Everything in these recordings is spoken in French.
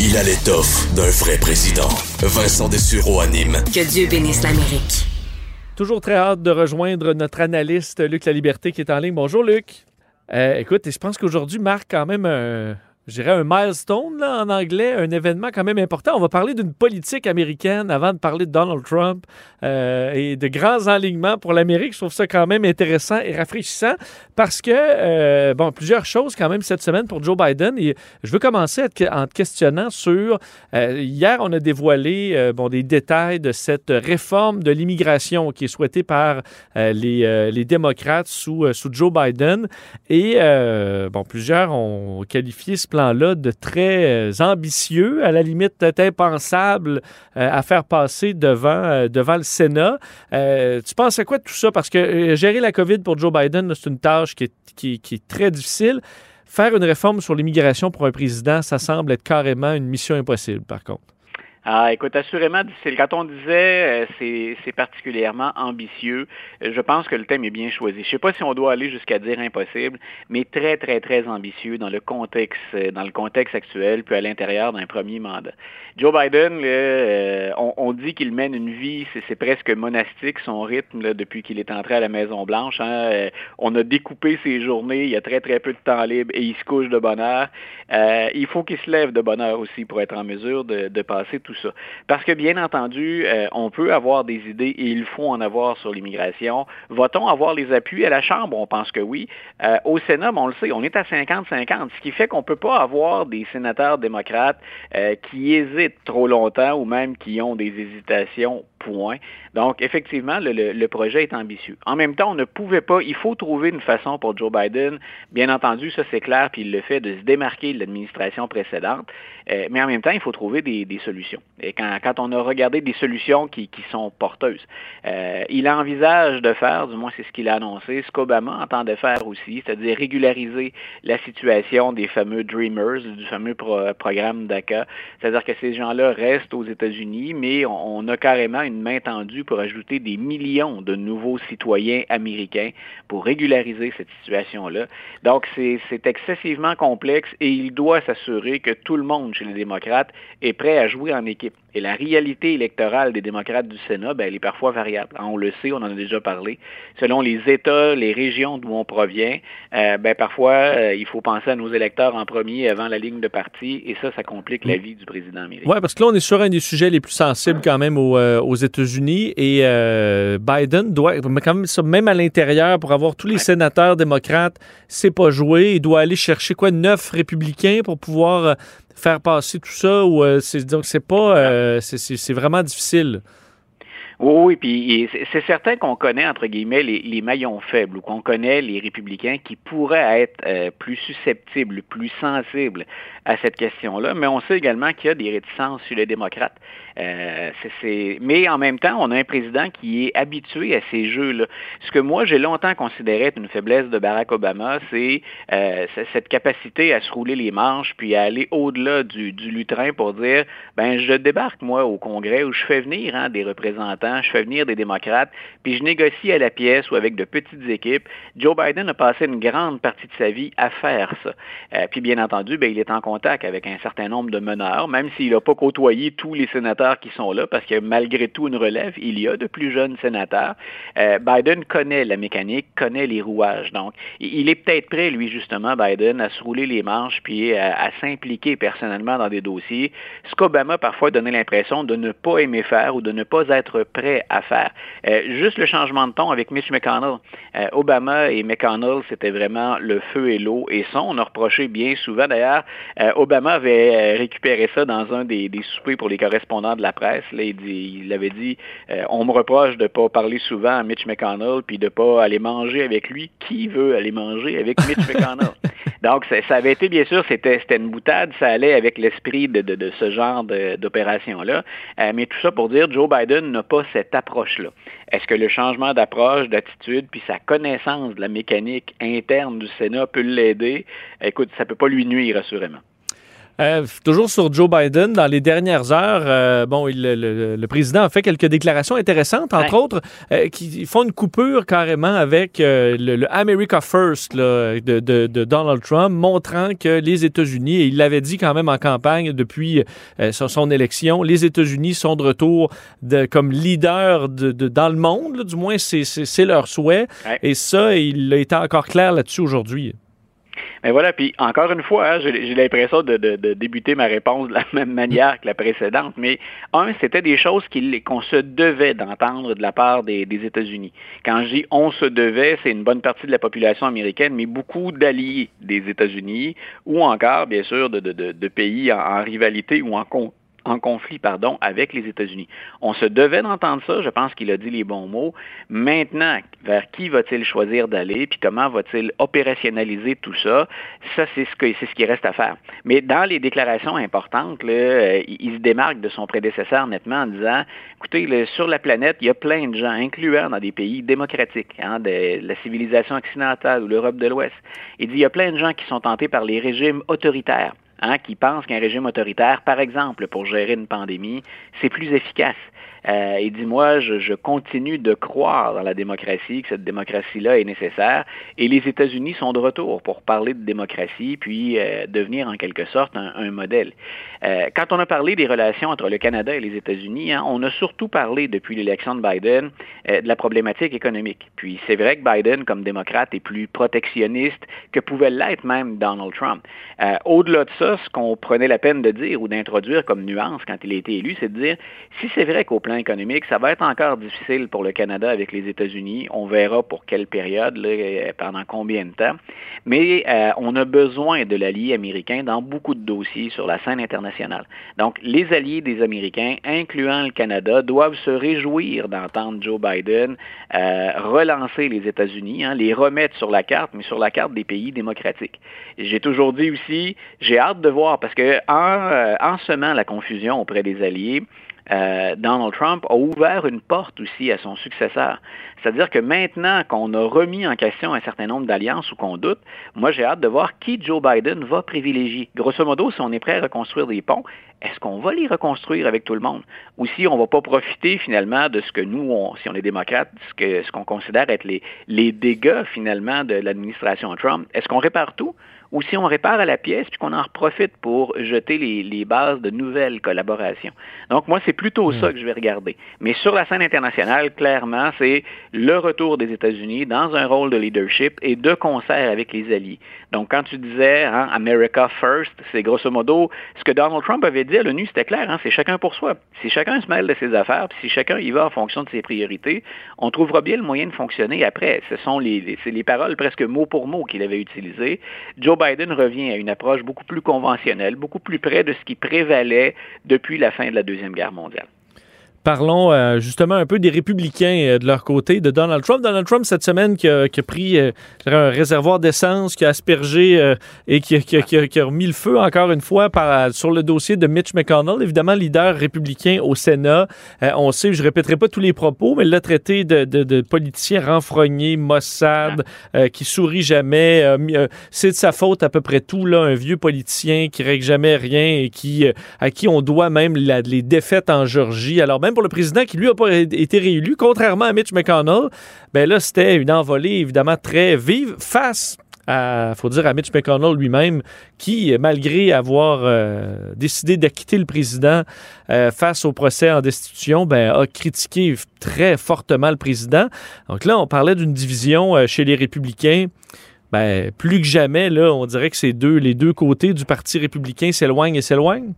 Il a l'étoffe d'un vrai président. Vincent Dessureau anime. Que Dieu bénisse l'Amérique. Toujours très hâte de rejoindre notre analyste Luc La Liberté qui est en ligne. Bonjour Luc. Euh, écoute, je pense qu'aujourd'hui marque quand même un, je dirais un milestone là, en anglais, un événement quand même important. On va parler d'une politique américaine avant de parler de Donald Trump euh, et de grands enlignements pour l'Amérique. Je trouve ça quand même intéressant et rafraîchissant parce que, euh, bon, plusieurs choses quand même cette semaine pour Joe Biden. Et je veux commencer en te questionnant sur, euh, hier, on a dévoilé bon, des détails de cette réforme de l'immigration qui est souhaitée par les, les, démocrates sous, sous Joe Biden. Et, bon, plusieurs ont qualifié ce plan-là de très euh, ambitieux, à la limite impensable euh, à faire passer devant, euh, devant le Sénat. tu penses à quoi de tout ça? Parce que gérer la COVID pour Joe Biden, c'est une tâche qui qui est très difficile. Faire une réforme sur l'immigration pour un président, ça semble être carrément une mission impossible, par contre. Ah, écoute, assurément, quand on disait euh, c'est particulièrement ambitieux, je pense que le thème est bien choisi. Je ne sais pas si on doit aller jusqu'à dire impossible, mais très, très, très ambitieux dans le contexte, euh, dans le contexte actuel, puis à l'intérieur d'un premier mandat. Joe Biden, euh, on, dit qu'il mène une vie, c'est presque monastique son rythme depuis qu'il est entré à la Maison Blanche. Hein. Euh, on a découpé ses journées, il y a très très peu de temps libre et il se couche de bonne heure. il faut qu'il se lève de bonne heure aussi pour être en mesure de, de passer tout Parce que bien entendu, euh, on peut avoir des idées et il faut en avoir sur l'immigration. Va-t-on avoir les appuis à la Chambre? On pense que oui. Euh, au Sénat, on le sait, on est à 50-50, ce qui fait qu'on ne peut pas avoir des sénateurs démocrates euh, qui hésitent trop longtemps ou même qui ont des hésitations Donc, effectivement, le, projet est ambitieux. En même temps, on ne pouvait pas, il faut trouver une façon pour Joe Biden, bien entendu, ça c'est clair, puis il le fait de se démarquer de l'administration précédente, euh, mais en même temps, il faut trouver des, solutions. Et quand, on a regardé des solutions qui, sont porteuses, euh, il envisage de faire, du moins c'est ce qu'il a annoncé, ce qu'Obama entendait faire aussi, c'est-à-dire régulariser la situation des fameux Dreamers, du fameux programme DACA, c'est-à-dire que ces gens-là restent aux États-Unis, mais on, on a carrément une une main tendue pour ajouter des millions de nouveaux citoyens américains pour régulariser cette situation-là. Donc, c'est excessivement complexe et il doit s'assurer que tout le monde chez les démocrates est prêt à jouer en équipe. Et la réalité électorale des démocrates du Sénat, ben, elle est parfois variable. On le sait, on en a déjà parlé. Selon les États, les régions d'où on provient, euh, ben, parfois, euh, il faut penser à nos électeurs en premier avant la ligne de parti, et ça, ça complique la vie du président américain. Oui, parce que là, on est sur un des sujets les plus sensibles quand même aux, euh, aux États-Unis, et Biden doit, quand même, même à l'intérieur, pour avoir tous les sénateurs démocrates, c'est pas joué. Il doit aller chercher quoi, neuf républicains pour pouvoir faire passer tout ça ou euh, donc c'est pas euh, c'est vraiment difficile. Oui, oui, puis c'est certain qu'on connaît, entre guillemets, les, maillons faibles ou qu'on connaît les républicains qui pourraient être euh, plus susceptibles, plus sensibles à cette question-là, mais on sait également qu'il y a des réticences sur les démocrates. Euh, Mais en même temps, on a un président qui est habitué à ces jeux-là. Ce que moi, j'ai longtemps considéré être une faiblesse de Barack Obama, c'est euh, cette capacité à se rouler les manches puis à aller au-delà du, du, lutrin pour dire, ben je débarque, moi, au Congrès où je fais venir hein, des représentants, je fais venir des démocrates, puis je négocie à la pièce ou avec de petites équipes. Joe Biden a passé une grande partie de sa vie à faire ça. Euh, puis bien entendu, ben, il est en avec un certain nombre de meneurs, même s'il n'a pas côtoyé tous les sénateurs qui sont là, parce que malgré tout une relève, il y a de plus jeunes sénateurs. Euh, Biden connaît la mécanique, connaît les rouages. Donc, il est peut-être prêt, lui, justement, Biden, à se rouler les manches puis à, s'impliquer personnellement dans des dossiers, ce qu'Obama parfois donnait l'impression de ne pas aimer faire ou de ne pas être prêt à faire. Euh, juste le changement de ton avec Mitch McConnell. Euh, Obama et McConnell, c'était vraiment le feu et l'eau. Et ça, on a reproché bien souvent. D'ailleurs, Obama avait récupéré ça dans un des, des soupers pour les correspondants de la presse. Là, il, dit, il avait dit euh, on me reproche de ne pas parler souvent à Mitch McConnell puis de ne pas aller manger avec lui. Qui veut aller manger avec Mitch McConnell? Donc, ça, avait été, bien sûr, c'était une boutade, ça allait avec l'esprit de, de, ce genre d'opération-là. Euh, mais tout ça pour dire, Joe Biden n'a pas cette approche-là. Est-ce que le changement d'approche, d'attitude, puis sa connaissance de la mécanique interne du Sénat peut l'aider? Écoute, ça ne peut pas lui nuire, assurément. Euh, toujours sur Joe Biden, dans les dernières heures, euh, bon, il, le, le, président a fait quelques déclarations intéressantes, entre autres, euh, qui font une coupure carrément avec le, le, America First là, de, de, de, Donald Trump, montrant que les États-Unis, et il l'avait dit quand même en campagne depuis son, son, élection, les États-Unis sont de retour de, comme leader de, dans le monde, là, du moins c'est leur souhait, ouais. et ça, il a été encore clair là-dessus aujourd'hui. Mais voilà, puis encore une fois, hein, j'ai l'impression de, de, de, débuter ma réponse de la même manière que la précédente, mais un, c'était des choses qu'on se devait d'entendre de la part des, des États-Unis. Quand je dis on se devait, c'est une bonne partie de la population américaine, mais beaucoup d'alliés des États-Unis, ou encore, bien sûr, de, de pays en, en, rivalité ou en, en conflit pardon, avec les États-Unis. On se devait d'entendre ça, je pense qu'il a dit les bons mots. Maintenant, vers qui va-t-il choisir d'aller, puis comment va-t-il opérationnaliser tout ça, ça c'est ce, que, c'est ce qui reste à faire. Mais dans les déclarations importantes, là, euh, il, se démarque de son prédécesseur nettement en disant, écoutez, sur la planète, il y a plein de gens, incluant dans des pays démocratiques, hein, de la civilisation occidentale ou l'Europe de l'Ouest. Il dit, il y a plein de gens qui sont tentés par les régimes autoritaires hein, qui pensent qu'un régime autoritaire, par exemple, pour gérer une pandémie, c'est plus efficace. Euh, et dis-moi, je, continue de croire dans la démocratie, que cette démocratie-là est nécessaire. Et les États-Unis sont de retour pour parler de démocratie, puis euh, devenir en quelque sorte un, modèle. Euh, quand on a parlé des relations entre le Canada et les États-Unis, hein, on a surtout parlé depuis l'élection de Biden de la problématique économique. Puis c'est vrai que Biden, comme démocrate, est plus protectionniste que pouvait l'être même Donald Trump. Au-delà de ça, ce qu'on prenait la peine de dire ou d'introduire comme nuance quand il a été élu, c'est de dire si c'est vrai qu'au plan économique, ça va être encore difficile pour le Canada avec les États-Unis. On verra pour quelle période, euh, pendant combien de temps. Mais euh, on a besoin de l'allié américain dans beaucoup de dossiers sur la scène internationale. Donc, les alliés des Américains, incluant le Canada, doivent se réjouir d'entendre Joe Biden euh, relancer les États-Unis, hein, les remettre sur la carte, mais sur la carte des pays démocratiques. J'ai toujours dit aussi, j'ai hâte de voir, parce que en, euh, semant la confusion auprès des alliés, euh, Donald Trump a ouvert une porte aussi à son successeur. C'est-à-dire que maintenant qu'on a remis en question un certain nombre d'alliances ou qu'on doute, moi j'ai hâte de voir qui Joe Biden va privilégier. Grosso modo, si on est prêt à reconstruire des ponts, est-ce qu'on va les reconstruire avec tout le monde? Ou si on ne va pas profiter finalement de ce que nous, si on est démocrate, ce qu'on ce qu'on considère être les, les dégâts finalement de l'administration Trump, est-ce qu'on répare tout? Ou si on répare à la pièce puis qu'on en profite pour jeter les, les, bases de nouvelles collaborations. Donc moi, c'est plutôt mmh. ça que je vais regarder. Mais sur la scène internationale, clairement, c'est le retour des États-Unis dans un rôle de leadership et de concert avec les alliés. Donc quand tu disais hein, America First, c'est grosso modo ce que Donald Trump avait dit à l'ONU, c'était clair, hein, c'est chacun pour soi. Si chacun se mêle de ses affaires, puis si chacun y va en fonction de ses priorités, on trouvera bien le moyen de fonctionner après. Ce sont les, les, les paroles presque mot pour mot qu'il avait utilisées. Joe Biden revient à une approche beaucoup plus conventionnelle, beaucoup plus près de ce qui prévalait depuis la fin de la Deuxième Guerre mondiale. Parlons euh, justement un peu des républicains euh, de leur côté, de Donald Trump. Donald Trump, cette semaine, qui a, pris euh, un réservoir d'essence, qui a aspergé et qui, a remis le feu encore une fois sur le dossier de Mitch McConnell, évidemment leader républicain au Sénat. on sait, je répéterai pas tous les propos, mais il l'a traité de, politicien renfrogné, Mossad, qui sourit jamais. C'est de sa faute à peu près tout, là, un vieux politicien qui règle jamais rien et qui, à qui on doit même les défaites en Georgie. Alors même pour le président qui, lui, n'a pas été réélu, contrairement à Mitch McConnell, ben là, c'était une envolée évidemment très vive face à, faut dire, à Mitch McConnell lui-même, qui, malgré avoir euh, décidé d'acquitter le président euh, face au procès en destitution, ben, a critiqué très fortement le président. Donc là, on parlait d'une division euh, chez les républicains. Ben, plus que jamais, là, on dirait que c'est deux, les deux côtés du Parti républicain s'éloignent et s'éloignent.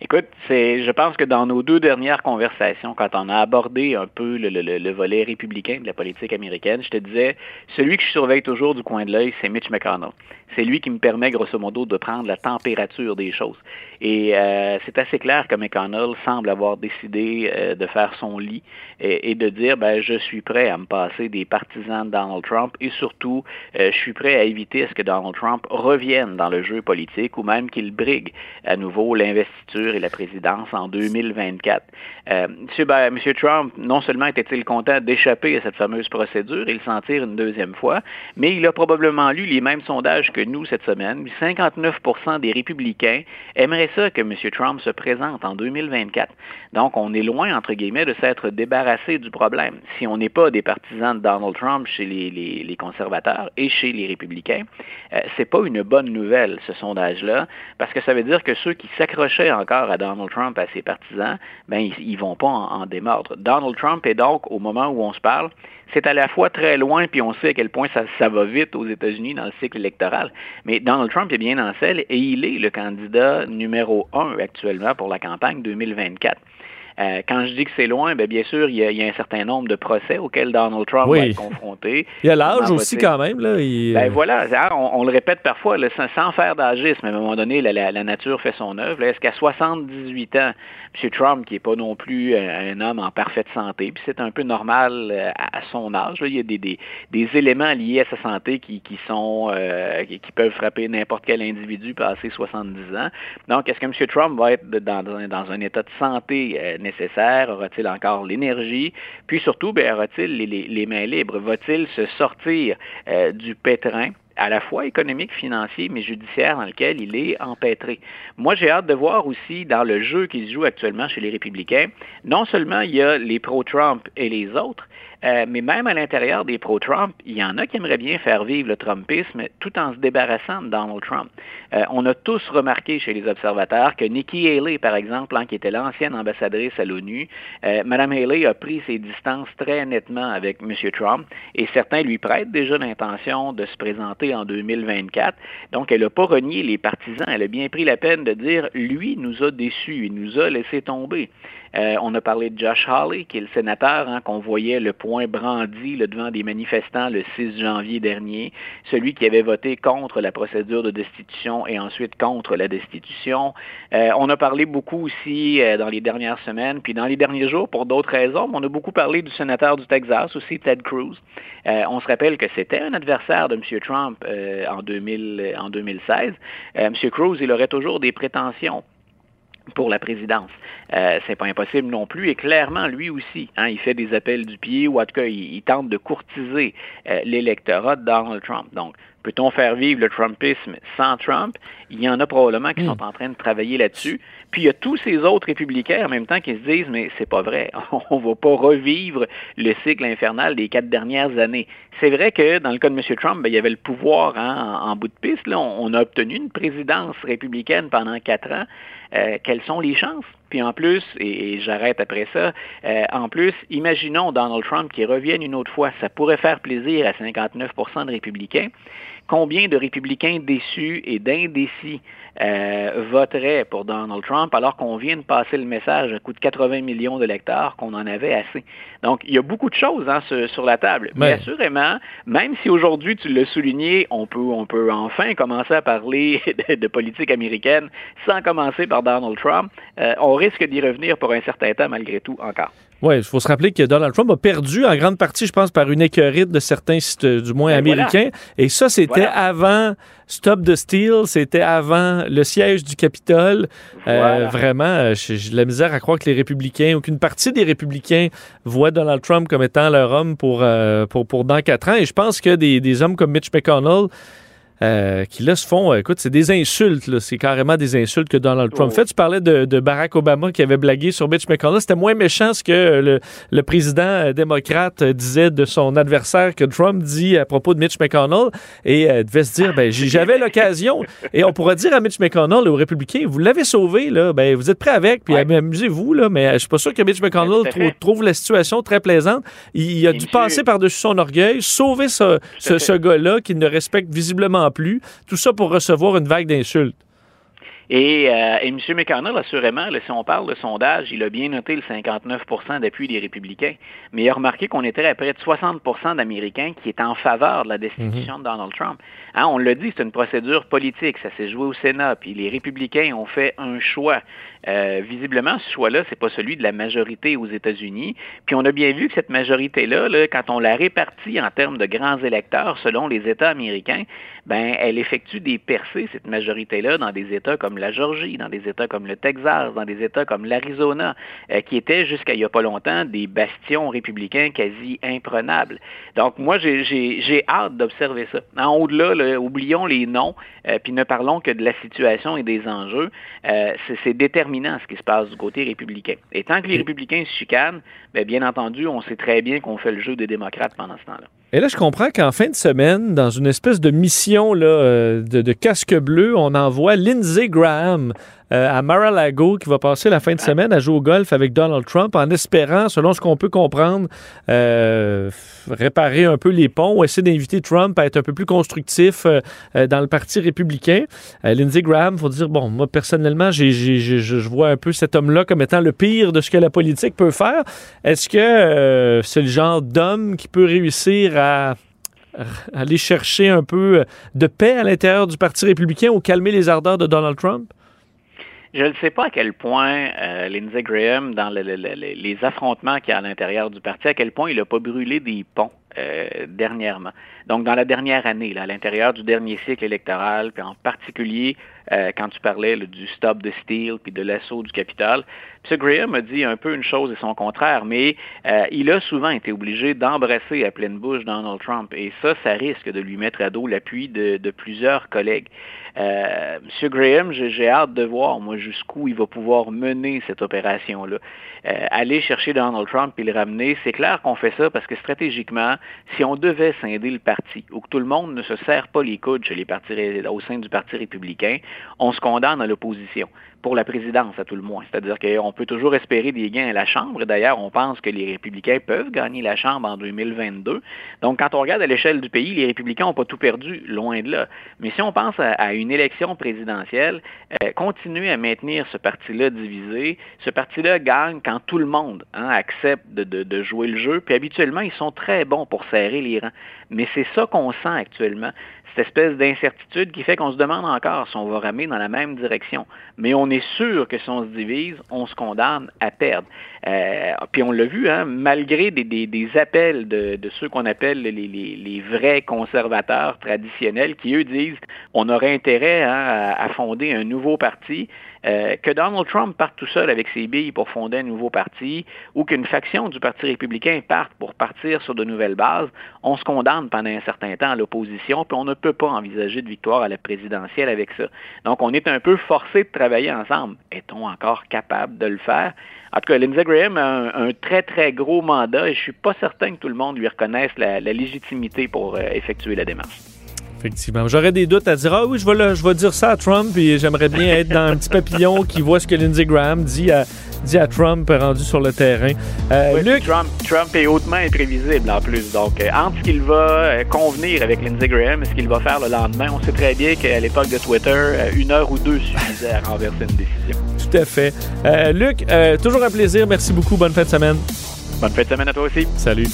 Écoute, c'est, je pense que dans nos deux dernières conversations, quand on a abordé un peu le, le, le, volet républicain de la politique américaine, je te disais, celui que je surveille toujours du coin de l'œil, c'est Mitch McConnell. C'est lui qui me permet, grosso modo, de prendre la température des choses. Et euh, c'est assez clair que McConnell semble avoir décidé euh, de faire son lit et, de dire, ben, je suis prêt à me passer des partisans de Donald Trump et surtout, euh, je suis prêt à éviter à ce que Donald Trump revienne dans le jeu politique ou même qu'il brigue à nouveau et la présidence en 2024. Euh, M. Trump, non seulement était-il content d'échapper à cette fameuse procédure et le sentir une deuxième fois, mais il a probablement lu les mêmes sondages que nous cette semaine. 59% des républicains aimeraient ça que M. Trump se présente en 2024. Donc, on est loin, entre guillemets, de s'être débarrassé du problème. Si on n'est pas des partisans de Donald Trump chez les, conservateurs et chez les républicains, euh, c'est pas une bonne nouvelle, ce sondage-là, parce que ça veut dire que ceux qui s'accrochaient encore à Donald Trump, à ses partisans, ben, ils, ne vont pas en, démordre. Donald Trump est donc, au moment où on se parle, c'est à la fois très loin, puis on sait à quel point ça, ça va vite aux États-Unis dans le cycle électoral. Mais Donald Trump est bien en selle et il est le candidat numéro un actuellement pour la campagne 2024. Euh, quand je dis que c'est loin, bien, bien sûr, il y, a, un certain nombre de procès auxquels Donald Trump va être confronté. Il y a l'âge aussi quand même. Là, ben, voilà, on, le répète parfois, sans, faire d'agisme, à un moment donné, la, nature fait son œuvre. Est-ce qu'à 78 ans, M. Trump, qui n'est pas non plus un, homme en parfaite santé, puis c'est un peu normal euh, à, son âge, il y a des, des, éléments liés à sa santé qui, qui sont euh, qui, peuvent frapper n'importe quel individu passé 70 ans. Donc, est-ce que M. Trump va être dans, dans un état de santé Aura-t-il encore l'énergie? Puis surtout, ben, aura-t-il les, mains libres? Va-t-il se sortir euh, du pétrin? à la fois économique, financier, mais judiciaire dans lequel il est empêtré? Moi, j'ai hâte de voir aussi dans le jeu qui se joue actuellement chez les républicains, non seulement il y a les pro-Trump et les autres, euh, mais même à l'intérieur des pro-Trump, il y en a qui aimeraient bien faire vivre le Trumpisme tout en se débarrassant de Donald Trump. Euh, on a tous remarqué chez les observateurs que Nikki Haley, par exemple, hein, qui était l'ancienne ambassadrice à l'ONU, euh, Mme Haley a pris ses distances très nettement avec M. Trump et certains lui prêtent déjà l'intention de se présenter en 2024. Donc, elle n'a pas renié les partisans. Elle a bien pris la peine de dire, lui nous a déçus, il nous a laissé tomber. Euh, on a parlé de Josh Hawley, qui est le sénateur hein, qu'on voyait le point brandi devant des manifestants le 6 janvier dernier, celui qui avait voté contre la procédure de destitution et ensuite contre la destitution. Euh, on a parlé beaucoup aussi euh, dans les dernières semaines, puis dans les derniers jours pour d'autres raisons, on a beaucoup parlé du sénateur du Texas aussi, Ted Cruz. on se rappelle que c'était un adversaire de M. Trump en, 2000, en 2016. M. Cruz, il aurait toujours des prétentions pour la présidence. Euh, c'est pas impossible non plus. Et clairement, lui aussi, hein, il fait des appels du pied ou en tout cas, il, tente de courtiser euh, l'électorat de Donald Trump. Donc, peut-on faire vivre le Trumpisme sans Trump? Il y en a probablement qui hmm. sont en train de travailler là-dessus. Puis il y a tous ces autres républicains en même temps qui se disent, mais c'est pas vrai, on va pas revivre le cycle infernal des quatre dernières années. C'est vrai que dans le cas de M. Trump, ben, il y avait le pouvoir hein, en, bout de piste. On, a obtenu une présidence républicaine pendant quatre ans. Euh, quelles sont les chances? Puis en plus, et, j'arrête après ça, euh, en plus, imaginons Donald Trump qui revienne une autre fois. Ça pourrait faire plaisir à 59% de républicains. Combien de républicains déçus et d'indécis euh, voteraient pour Donald Trump alors qu'on vient de passer le message à coût de 80 millions de lecteurs qu'on en avait assez? Donc, il y a beaucoup de choses hein, sur, la table. Mais assurément, même si aujourd'hui, tu l'as souligné, on peut, on peut enfin commencer à parler de, politique américaine sans commencer par Donald Trump, euh, on risque d'y revenir pour un certain temps malgré tout encore. Oui, il faut se rappeler que Donald Trump a perdu en grande partie, je pense, par une écœurite de certains sites, du moins ben américains. Et ça, c'était avant Stop the Steal, c'était avant le siège du Capitole. Euh, vraiment, euh, j'ai de la misère à croire que les républicains, ou qu'une partie des républicains voient Donald Trump comme étant leur homme pour, euh, pour, pour dans quatre ans. Et je pense que des, des hommes comme Mitch McConnell, euh, qui là se font, euh, écoute, c'est des insultes, c'est carrément des insultes que Donald Trump oh. fait. Tu parlais de, Barack Obama qui avait blagué sur Mitch McConnell. C'était moins méchant ce que le, président euh, démocrate disait de son adversaire que Trump dit à propos de Mitch McConnell et devait se dire, ben j'avais l'occasion et on pourrait dire à Mitch McConnell, aux républicains, vous l'avez sauvé, là, ben vous êtes prêt avec, puis amusez-vous, là, mais je suis pas sûr que Mitch McConnell trouve la situation très plaisante. Il, a dû passer par-dessus son orgueil, sauver ce, ce, ce gars-là qui ne respecte visiblement plus. Tout ça pour recevoir une vague d'insultes. Et, euh, et M. McConnell, assurément, si on parle de sondage, il a bien noté le 59% d'appui des républicains, mais il a remarqué qu'on était à près de 60% d'Américains qui étaient en faveur de la destitution mhm. de Donald Trump. Hein, on l'a dit, c'est une procédure politique, ça s'est joué au Sénat, puis les républicains ont fait un choix. Euh, visiblement, ce choix-là, c'est pas celui de la majorité aux États-Unis. Puis on a bien vu que cette majorité-là, là, quand on la répartit en termes de grands électeurs selon les États américains, ben elle effectue des percées, cette majorité-là, dans des États comme la Georgie, dans des États comme le Texas, dans des États comme l'Arizona, euh, qui étaient jusqu'à il n'y a pas longtemps des bastions républicains quasi imprenables. Donc moi, j'ai hâte d'observer ça. En au-delà, oublions les noms, euh, puis ne parlons que de la situation et des enjeux. C'est déterminant ce qui se passe du côté républicain. Et tant que les républicains se chicanent, bien, bien entendu, on sait très bien qu'on fait le jeu des démocrates pendant ce temps-là. Et là, je comprends qu'en fin de semaine, dans une espèce de mission là, euh, de, casque bleu, on envoie Lindsey Graham euh, à Mar-a-Lago qui va passer la fin de semaine à jouer au golf avec Donald Trump en espérant, selon ce qu'on peut comprendre, euh, réparer un peu les ponts ou essayer d'inviter Trump à être un peu plus constructif dans le Parti républicain. Lindsey Graham, faut dire, bon, moi personnellement, je vois un peu cet homme-là comme étant le pire de ce que la politique peut faire. Est-ce que c'est le genre d'homme qui peut réussir à aller chercher un peu de paix à l'intérieur du Parti républicain ou calmer les ardeurs de Donald Trump? Je ne sais pas à quel point euh, Lindsey Graham, dans les affrontements qu'il y a à l'intérieur du parti, à quel point il n'a pas brûlé des ponts euh, dernièrement. Donc, dans la dernière année, là, à l'intérieur du dernier cycle électoral, puis en particulier euh, quand tu parlais du stop de Steel puis de l'assaut du capital, M. Graham a dit un peu une chose et son contraire, mais il a souvent été obligé d'embrasser à pleine bouche Donald Trump. Et ça, ça risque de lui mettre à dos l'appui de, plusieurs collègues. Euh, Monsieur Graham, j'ai hâte de voir, moi, jusqu'où il va pouvoir mener cette opération-là. Euh, aller chercher Donald Trump et le ramener, c'est clair qu'on fait ça parce que stratégiquement, si on devait scinder le parti ou que tout le monde ne se serre pas les coudes au sein du Parti républicain, on se condamne à l'opposition pour la présidence, à tout le moins. C'est-à-dire qu'on peut toujours espérer des gains à la Chambre. D'ailleurs, on pense que les républicains peuvent gagner la Chambre en 2022. Donc, quand on regarde à l'échelle du pays, les républicains n'ont pas tout perdu, loin de là. Mais si on pense à, une élection présidentielle, euh, continuer à maintenir ce parti-là divisé, ce parti-là gagne quand tout le monde hein, accepte de, de jouer le jeu. Puis habituellement, ils sont très bons pour serrer les rangs. Mais c'est ça qu'on sent actuellement cette espèce d'incertitude qui fait qu'on se demande encore si on va ramer dans la même direction. Mais on est sûr que si on se divise, on se condamne à perdre. Euh, puis on l'a vu, hein, malgré des, appels de, ceux qu'on appelle les, vrais conservateurs traditionnels, qui eux disent on aurait intérêt hein, à, fonder un nouveau parti, euh, que Donald Trump parte tout seul avec ses billes pour fonder un nouveau parti, ou qu'une faction du Parti républicain parte pour partir sur de nouvelles bases, on se condamne pendant un certain temps à l'opposition, puis on ne peut pas envisager de victoire à la présidentielle avec ça. Donc on est un peu forcé de travailler ensemble. Est-on encore capable de le faire? En tout cas, Lindsey a un, très, très gros mandat et je suis pas certain que tout le monde lui reconnaisse la, légitimité pour euh, effectuer la démarche. Effectivement. J'aurais des doutes à dire Ah oui, je vais, je vais dire ça à Trump et j'aimerais bien être dans un petit papillon qui voit ce que Lindsey Graham dit à, dit à Trump rendu sur le terrain. Euh, Luc... Trump, est hautement imprévisible en plus. Donc, euh, entre ce qu'il va euh, convenir avec Lindsey Graham et ce qu'il va faire le lendemain, on sait très bien qu'à l'époque de Twitter, une heure ou deux suffisait à renverser une décision. Tout à fait. Luc, toujours un plaisir. Merci beaucoup. Bonne fin de semaine. Bonne fin de semaine à toi aussi. Salut.